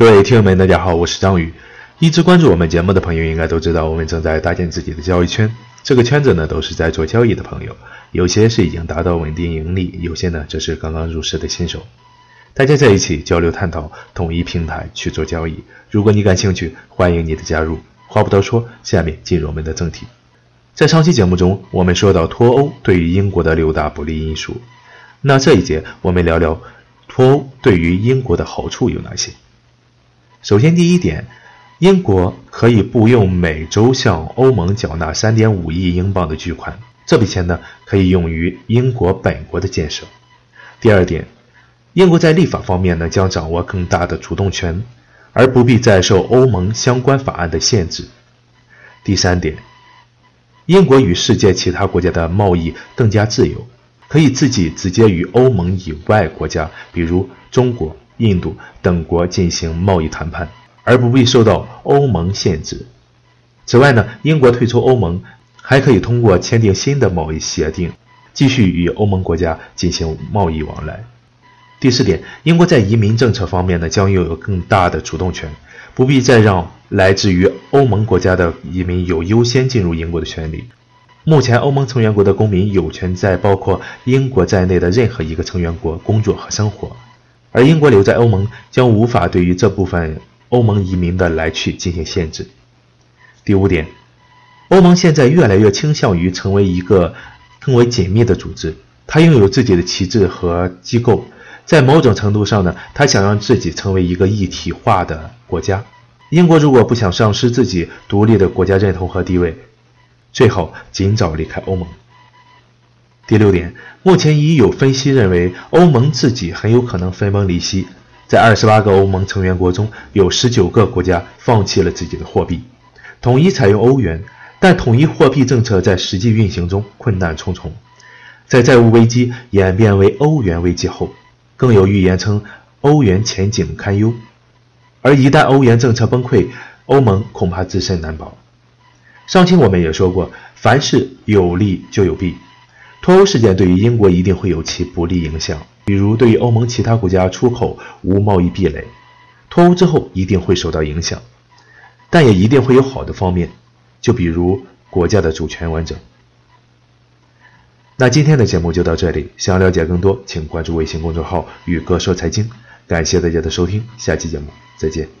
各位听友们，大家好，我是张宇。一直关注我们节目的朋友应该都知道，我们正在搭建自己的交易圈。这个圈子呢，都是在做交易的朋友，有些是已经达到稳定盈利，有些呢则是刚刚入市的新手。大家在一起交流探讨，统一平台去做交易。如果你感兴趣，欢迎你的加入。话不多说，下面进入我们的正题。在上期节目中，我们说到脱欧对于英国的六大不利因素。那这一节我们聊聊脱欧对于英国的好处有哪些。首先，第一点，英国可以不用每周向欧盟缴纳三点五亿英镑的巨款，这笔钱呢可以用于英国本国的建设。第二点，英国在立法方面呢将掌握更大的主动权，而不必再受欧盟相关法案的限制。第三点，英国与世界其他国家的贸易更加自由，可以自己直接与欧盟以外国家，比如中国。印度等国进行贸易谈判，而不必受到欧盟限制。此外呢，英国退出欧盟还可以通过签订新的贸易协定，继续与欧盟国家进行贸易往来。第四点，英国在移民政策方面呢，将拥有更大的主动权，不必再让来自于欧盟国家的移民有优先进入英国的权利。目前，欧盟成员国的公民有权在包括英国在内的任何一个成员国工作和生活。而英国留在欧盟将无法对于这部分欧盟移民的来去进行限制。第五点，欧盟现在越来越倾向于成为一个更为紧密的组织，它拥有自己的旗帜和机构，在某种程度上呢，它想让自己成为一个一体化的国家。英国如果不想丧失自己独立的国家认同和地位，最好尽早离开欧盟。第六点，目前已有分析认为，欧盟自己很有可能分崩离析。在二十八个欧盟成员国中，有十九个国家放弃了自己的货币，统一采用欧元。但统一货币政策在实际运行中困难重重。在债务危机演变为欧元危机后，更有预言称欧元前景堪忧。而一旦欧元政策崩溃，欧盟恐怕自身难保。上期我们也说过，凡事有利就有弊。脱欧事件对于英国一定会有其不利影响，比如对于欧盟其他国家出口无贸易壁垒，脱欧之后一定会受到影响，但也一定会有好的方面，就比如国家的主权完整。那今天的节目就到这里，想了解更多，请关注微信公众号“宇哥说财经”，感谢大家的收听，下期节目再见。